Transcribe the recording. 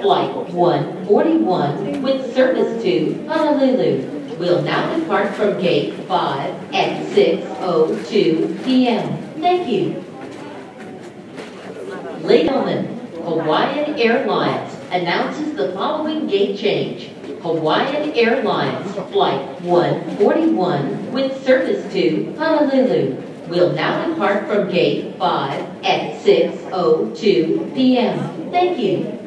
Flight 141 with service to Honolulu will now depart from Gate 5 at 6:02 p.m. Thank you. Ladies and gentlemen, Hawaiian Airlines announces the following gate change. Hawaiian Airlines Flight 141 with service to Honolulu will now depart from Gate 5 at 6:02 p.m. Thank you.